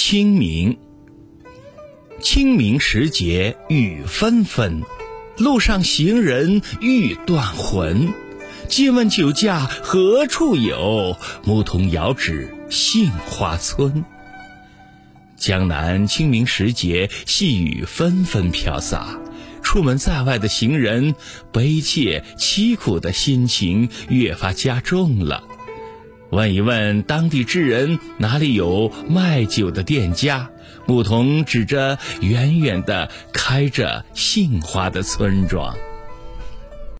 清明，清明时节雨纷纷，路上行人欲断魂。借问酒家何处有？牧童遥指杏花村。江南清明时节，细雨纷纷飘洒，出门在外的行人悲切凄苦的心情越发加重了。问一问当地之人，哪里有卖酒的店家？牧童指着远远的开着杏花的村庄。